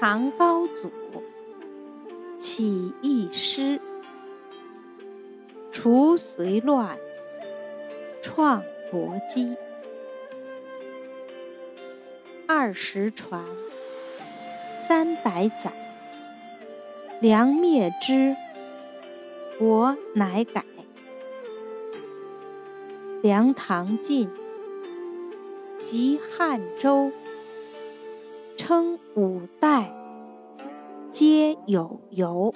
唐高祖起义师，除隋乱，创国基。二十传，三百载，梁灭之，国乃改。梁唐晋，及汉周，称五代，皆有由。